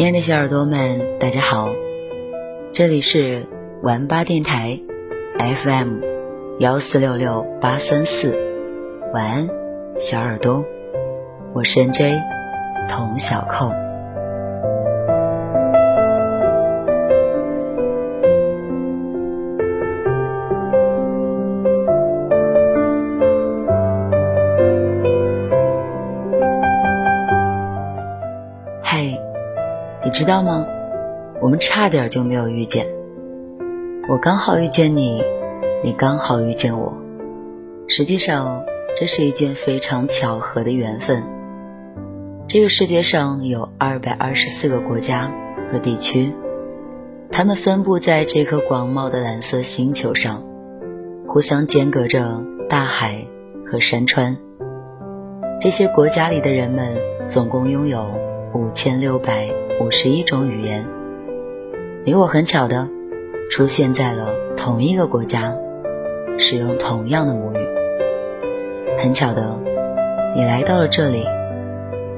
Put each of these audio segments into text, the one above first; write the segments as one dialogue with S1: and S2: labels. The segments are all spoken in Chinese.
S1: 亲爱的小耳朵们，大家好，这里是玩吧电台 FM 幺四六六八三四，晚安，小耳朵，我是 NJ 童小扣。知道吗？我们差点就没有遇见。我刚好遇见你，你刚好遇见我。实际上，这是一件非常巧合的缘分。这个世界上有二百二十四个国家和地区，它们分布在这颗广袤的蓝色星球上，互相间隔着大海和山川。这些国家里的人们总共拥有五千六百。五十一种语言，你我很巧的出现在了同一个国家，使用同样的母语。很巧的，你来到了这里，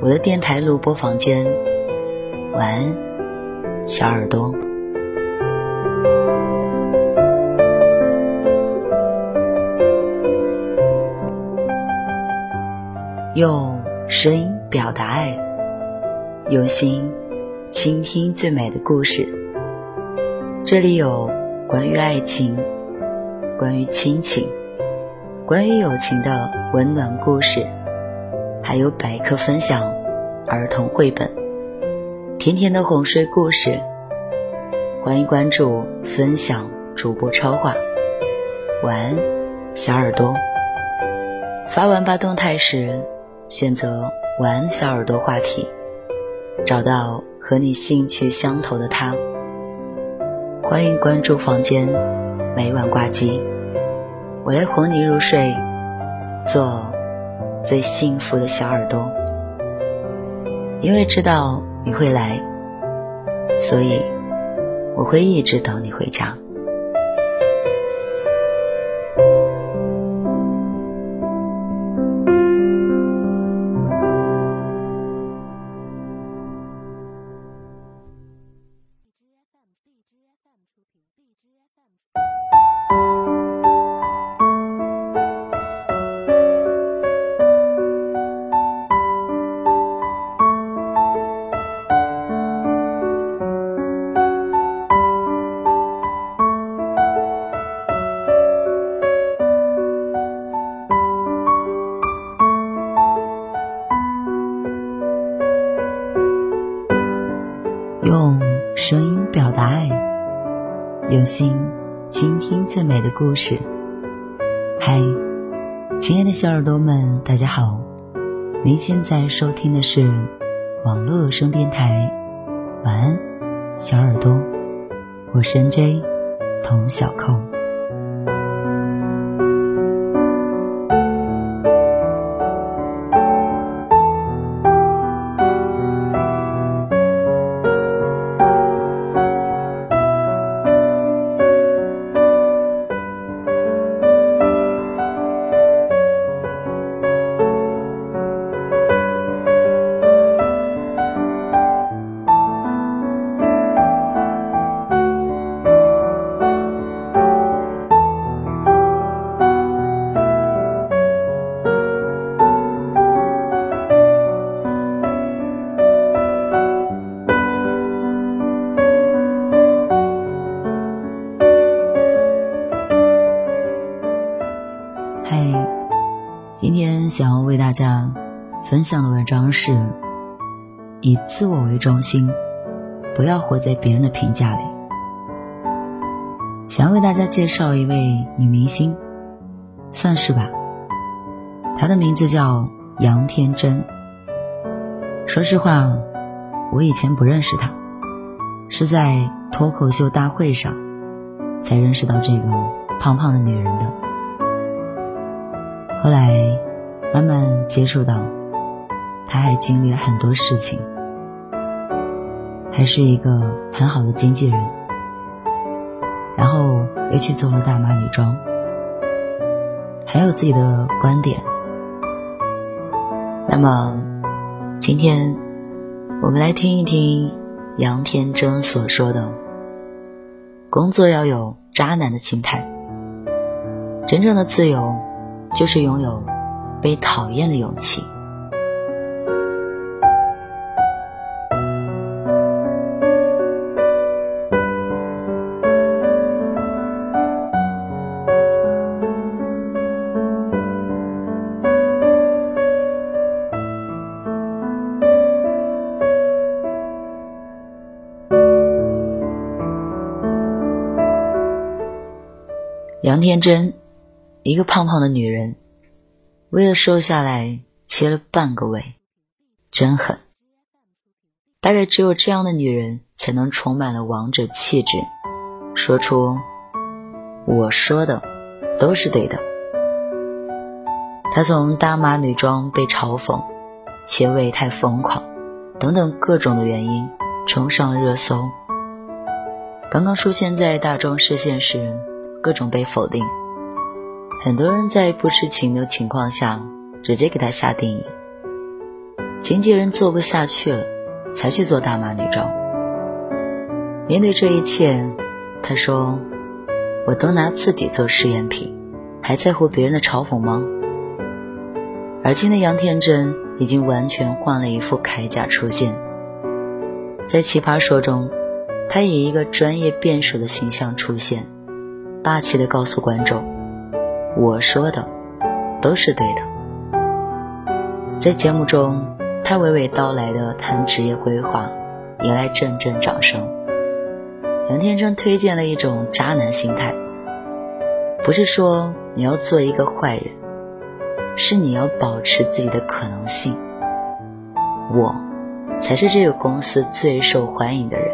S1: 我的电台录播房间。晚安，小耳朵。用声音表达爱，用心。倾听最美的故事。这里有关于爱情、关于亲情、关于友情的温暖故事，还有百科分享、儿童绘本、甜甜的哄睡故事。欢迎关注、分享主播超话。晚安，小耳朵。发完吧动态时，选择“晚安小耳朵”话题，找到。和你兴趣相投的他，欢迎关注房间，每晚挂机，我来哄你入睡，做最幸福的小耳朵。因为知道你会来，所以我会一直等你回家。故事。嗨，亲爱的小耳朵们，大家好！您现在收听的是网络有声电台。晚安，小耳朵，我是 NJ 童小扣。想要为大家分享的文章是：以自我为中心，不要活在别人的评价里。想要为大家介绍一位女明星，算是吧。她的名字叫杨天真。说实话，我以前不认识她，是在脱口秀大会上才认识到这个胖胖的女人的。后来。慢慢接触到，他还经历了很多事情，还是一个很好的经纪人，然后又去做了大码女装，还有自己的观点。那么，今天我们来听一听杨天真所说的：“工作要有渣男的心态。真正的自由，就是拥有被讨厌的勇气。”杨天真，一个胖胖的女人，为了瘦下来切了半个胃，真狠。大概只有这样的女人，才能充满了王者气质，说出“我说的都是对的”。她从大码女装被嘲讽、切胃太疯狂等等各种的原因，冲上热搜。刚刚出现在大众视线时。各种被否定，很多人在不知情的情况下直接给他下定义。经纪人做不下去了，才去做大码女装。面对这一切，他说：“我都拿自己做试验品，还在乎别人的嘲讽吗？”而今的杨天真已经完全换了一副铠甲出现，在奇葩说中，他以一个专业辩手的形象出现。霸气的告诉观众：“我说的都是对的。”在节目中，他娓娓道来的谈职业规划，引来阵阵掌声。杨天真推荐了一种渣男心态，不是说你要做一个坏人，是你要保持自己的可能性。我才是这个公司最受欢迎的人。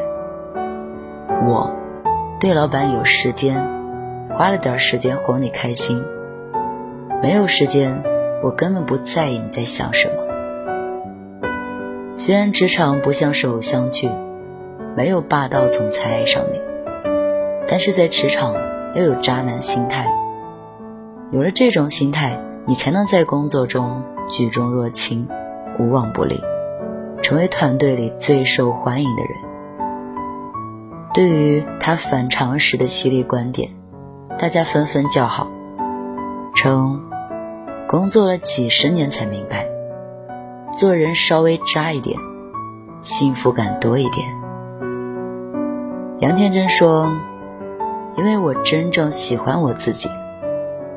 S1: 我对老板有时间。花了点时间哄你开心，没有时间，我根本不在意你在想什么。虽然职场不像是偶像剧，没有霸道总裁爱上你，但是在职场要有渣男心态。有了这种心态，你才能在工作中举重若轻，无往不利，成为团队里最受欢迎的人。对于他反常识的犀利观点。大家纷纷叫好，称工作了几十年才明白，做人稍微渣一点，幸福感多一点。杨天真说：“因为我真正喜欢我自己，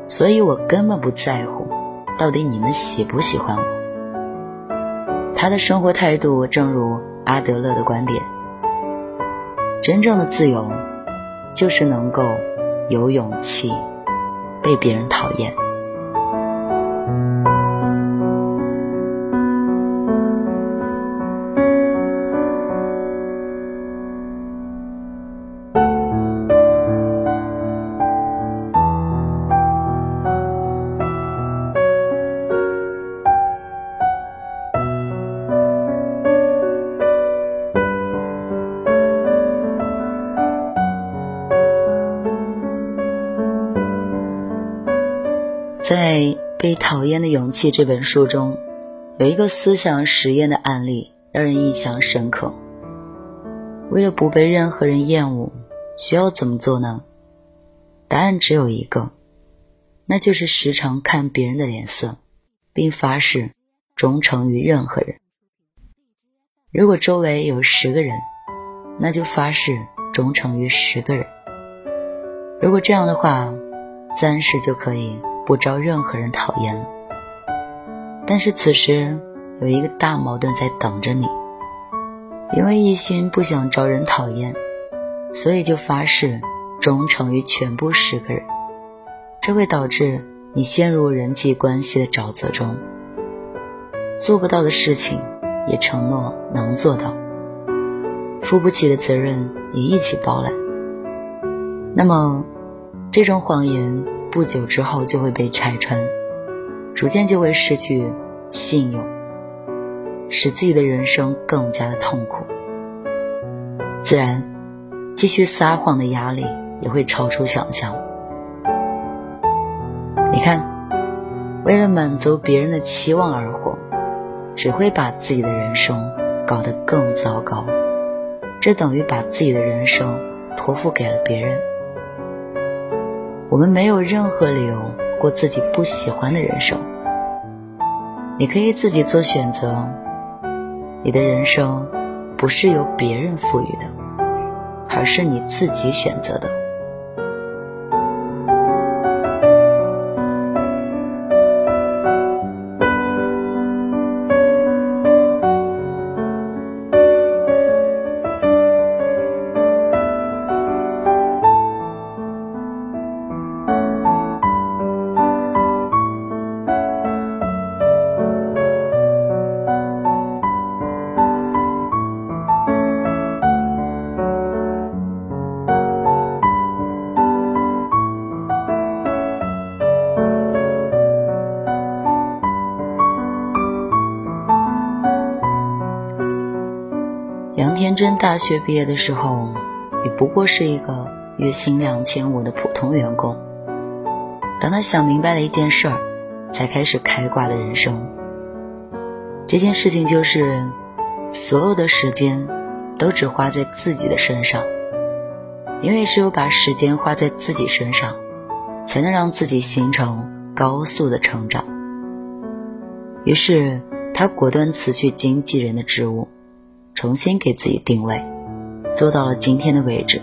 S1: 所以我根本不在乎到底你们喜不喜欢我。”他的生活态度正如阿德勒的观点：真正的自由，就是能够。有勇气被别人讨厌。在《被讨厌的勇气》这本书中，有一个思想实验的案例让人印象深刻。为了不被任何人厌恶，需要怎么做呢？答案只有一个，那就是时常看别人的脸色，并发誓忠诚于任何人。如果周围有十个人，那就发誓忠诚于十个人。如果这样的话，暂时就可以。不招任何人讨厌了，但是此时有一个大矛盾在等着你，因为一心不想招人讨厌，所以就发誓忠诚于全部十个人，这会导致你陷入人际关系的沼泽中，做不到的事情也承诺能做到，负不起的责任也一起包揽，那么这种谎言。不久之后就会被拆穿，逐渐就会失去信用，使自己的人生更加的痛苦。自然，继续撒谎的压力也会超出想象。你看，为了满足别人的期望而活，只会把自己的人生搞得更糟糕，这等于把自己的人生托付给了别人。我们没有任何理由过自己不喜欢的人生。你可以自己做选择，你的人生不是由别人赋予的，而是你自己选择的。杨天真大学毕业的时候，也不过是一个月薪两千五的普通员工。当他想明白了一件事儿，才开始开挂的人生。这件事情就是，所有的时间都只花在自己的身上，因为只有把时间花在自己身上，才能让自己形成高速的成长。于是，他果断辞去经纪人的职务。重新给自己定位，做到了今天的位置。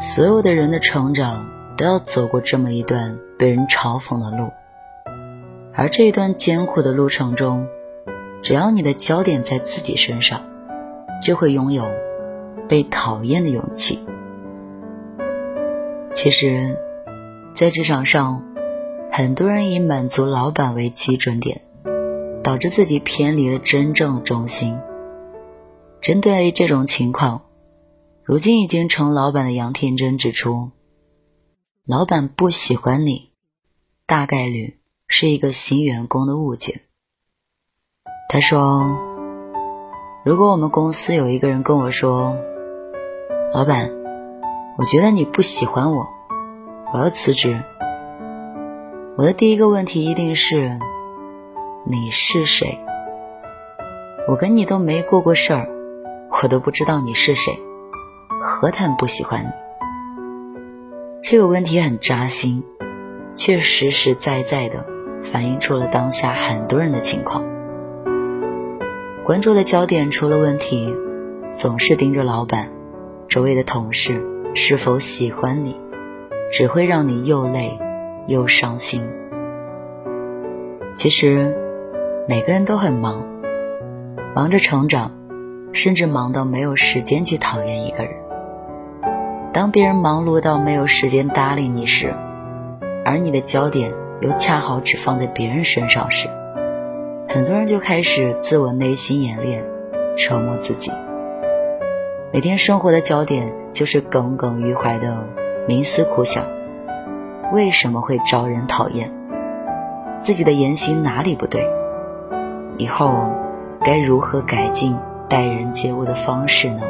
S1: 所有的人的成长都要走过这么一段被人嘲讽的路，而这一段艰苦的路程中，只要你的焦点在自己身上，就会拥有被讨厌的勇气。其实，在职场上，很多人以满足老板为基准点。导致自己偏离了真正的中心。针对这种情况，如今已经成老板的杨天真指出，老板不喜欢你，大概率是一个新员工的误解。他说：“如果我们公司有一个人跟我说，老板，我觉得你不喜欢我，我要辞职，我的第一个问题一定是。”你是谁？我跟你都没过过事儿，我都不知道你是谁，何谈不喜欢你？这个问题很扎心，却实实在在的反映出了当下很多人的情况。关注的焦点出了问题，总是盯着老板、周围的同事是否喜欢你，只会让你又累又伤心。其实。每个人都很忙，忙着成长，甚至忙到没有时间去讨厌一个人。当别人忙碌到没有时间搭理你时，而你的焦点又恰好只放在别人身上时，很多人就开始自我内心演练，折磨自己。每天生活的焦点就是耿耿于怀的冥思苦想：为什么会招人讨厌？自己的言行哪里不对？以后该如何改进待人接物的方式呢？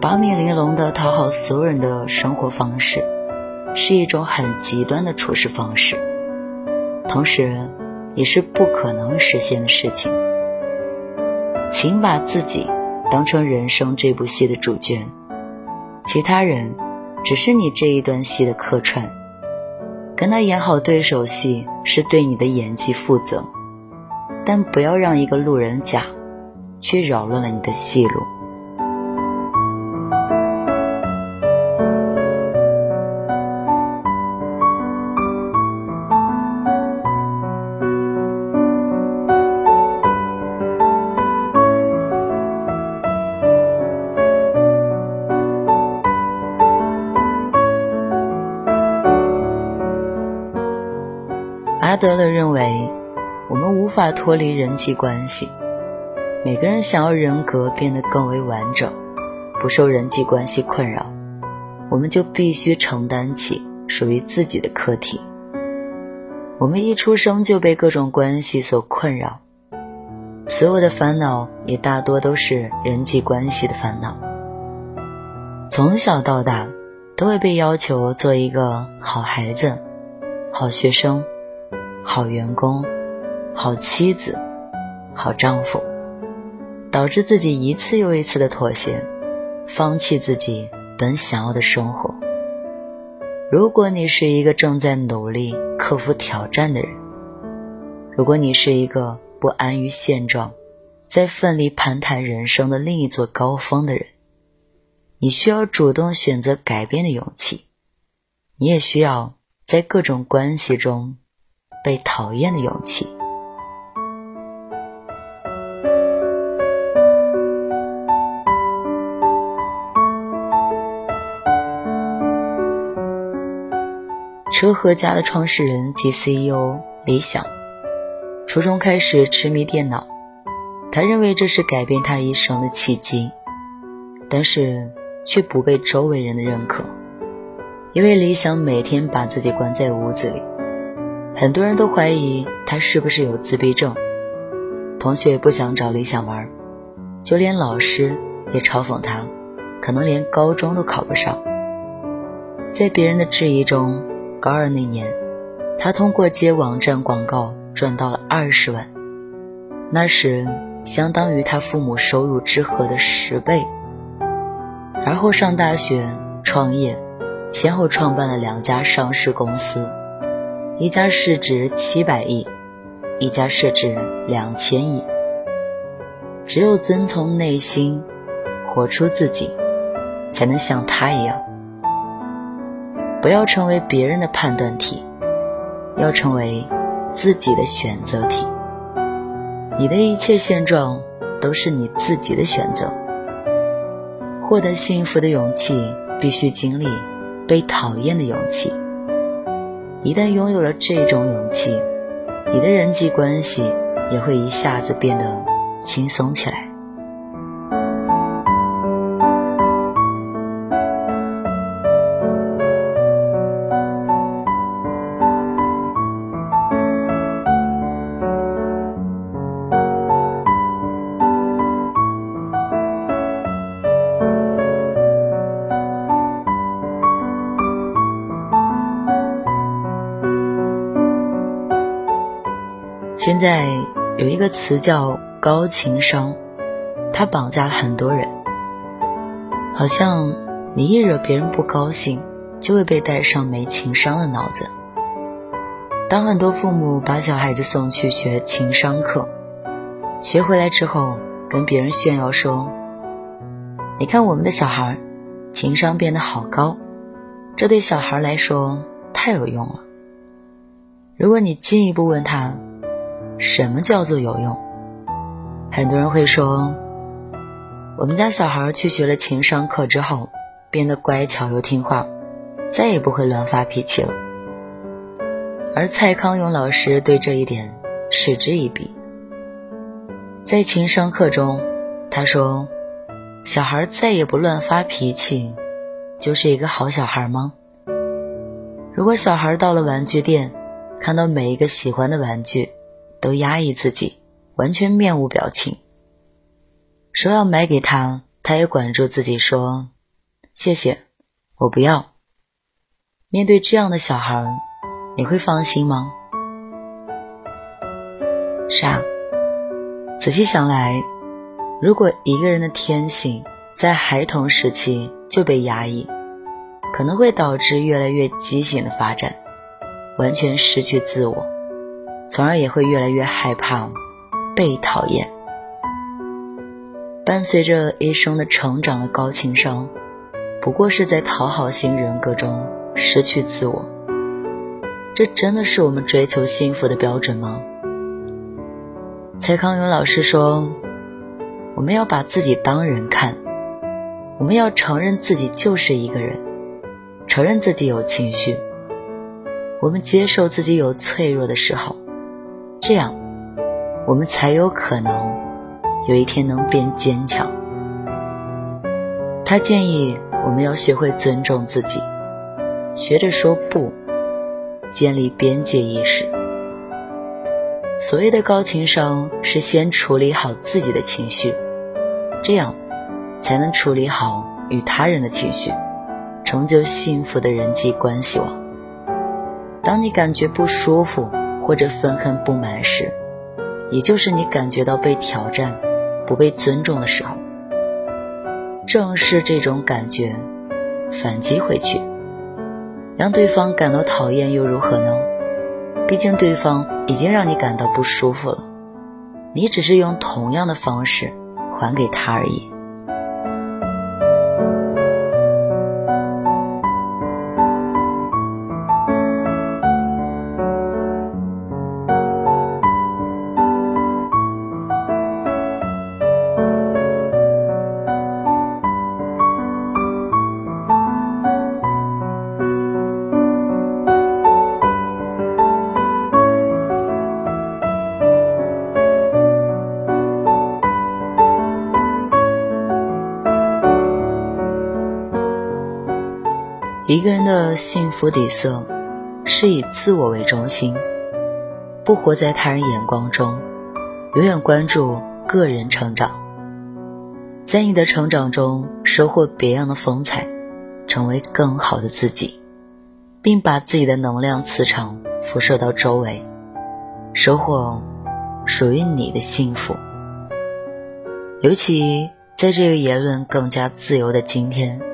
S1: 八面玲珑的讨好所有人的生活方式，是一种很极端的处事方式，同时也是不可能实现的事情。请把自己当成人生这部戏的主角，其他人只是你这一段戏的客串，跟他演好对手戏是对你的演技负责。但不要让一个路人甲去扰乱了你的戏路。阿德勒认为。我们无法脱离人际关系。每个人想要人格变得更为完整，不受人际关系困扰，我们就必须承担起属于自己的课题。我们一出生就被各种关系所困扰，所有的烦恼也大多都是人际关系的烦恼。从小到大，都会被要求做一个好孩子、好学生、好员工。好妻子，好丈夫，导致自己一次又一次的妥协，放弃自己本想要的生活。如果你是一个正在努力克服挑战的人，如果你是一个不安于现状，在奋力攀谈人生的另一座高峰的人，你需要主动选择改变的勇气，你也需要在各种关系中被讨厌的勇气。车和家的创始人及 CEO 李想，初中开始痴迷电脑，他认为这是改变他一生的契机，但是却不被周围人的认可，因为李想每天把自己关在屋子里，很多人都怀疑他是不是有自闭症，同学不想找李想玩，就连老师也嘲讽他，可能连高中都考不上，在别人的质疑中。高二那年，他通过接网站广告赚到了二十万，那时相当于他父母收入之和的十倍。而后上大学创业，先后创办了两家上市公司，一家市值七百亿，一家市值两千亿。只有遵从内心，活出自己，才能像他一样。不要成为别人的判断题，要成为自己的选择题。你的一切现状都是你自己的选择。获得幸福的勇气，必须经历被讨厌的勇气。一旦拥有了这种勇气，你的人际关系也会一下子变得轻松起来。现在有一个词叫高情商，它绑架了很多人。好像你一惹别人不高兴，就会被带上没情商的脑子。当很多父母把小孩子送去学情商课，学回来之后跟别人炫耀说：“你看我们的小孩，情商变得好高，这对小孩来说太有用了。”如果你进一步问他，什么叫做有用？很多人会说，我们家小孩去学了情商课之后，变得乖巧又听话，再也不会乱发脾气了。而蔡康永老师对这一点嗤之以鼻。在情商课中，他说：“小孩再也不乱发脾气，就是一个好小孩吗？如果小孩到了玩具店，看到每一个喜欢的玩具，都压抑自己，完全面无表情。说要买给他，他也管住自己说：“谢谢，我不要。”面对这样的小孩，你会放心吗？是啊，仔细想来，如果一个人的天性在孩童时期就被压抑，可能会导致越来越畸形的发展，完全失去自我。从而也会越来越害怕被讨厌。伴随着一生的成长的高情商，不过是在讨好型人格中失去自我。这真的是我们追求幸福的标准吗？蔡康永老师说：“我们要把自己当人看，我们要承认自己就是一个人，承认自己有情绪，我们接受自己有脆弱的时候。”这样，我们才有可能有一天能变坚强。他建议我们要学会尊重自己，学着说不，建立边界意识。所谓的高情商，是先处理好自己的情绪，这样才能处理好与他人的情绪，成就幸福的人际关系网。当你感觉不舒服，或者愤恨不满时，也就是你感觉到被挑战、不被尊重的时候。正是这种感觉，反击回去，让对方感到讨厌又如何呢？毕竟对方已经让你感到不舒服了，你只是用同样的方式还给他而已。一个人的幸福底色，是以自我为中心，不活在他人眼光中，永远关注个人成长，在你的成长中收获别样的风采，成为更好的自己，并把自己的能量磁场辐射到周围，收获属于你的幸福。尤其在这个言论更加自由的今天。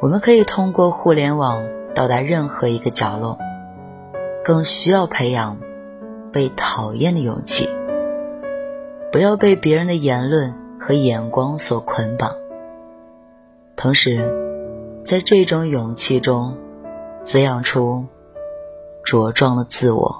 S1: 我们可以通过互联网到达任何一个角落，更需要培养被讨厌的勇气。不要被别人的言论和眼光所捆绑，同时，在这种勇气中滋养出茁壮的自我。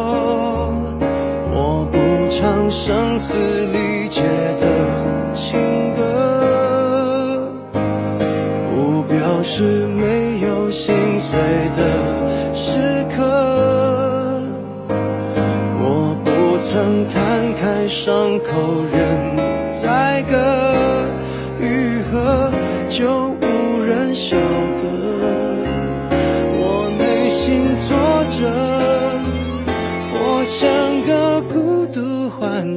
S2: 唱声嘶力竭的情歌，不表示没有心碎的时刻。我不曾摊开伤口任宰割，愈合就无人晓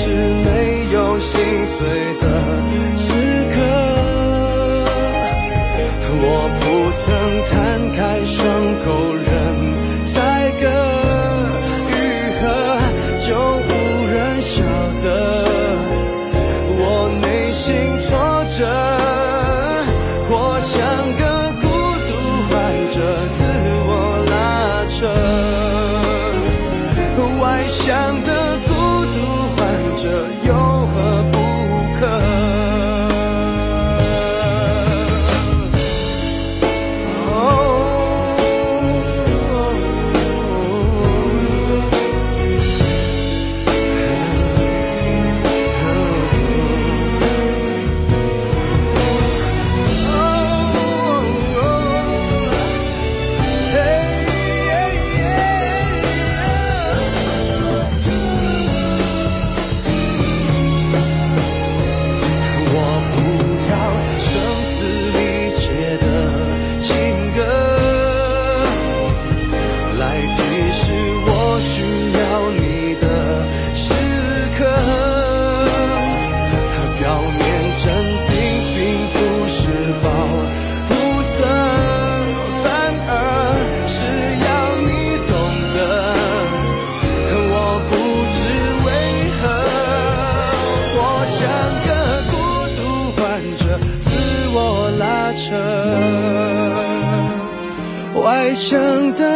S2: 是没有心碎的时刻。我不曾摊开伤口患想的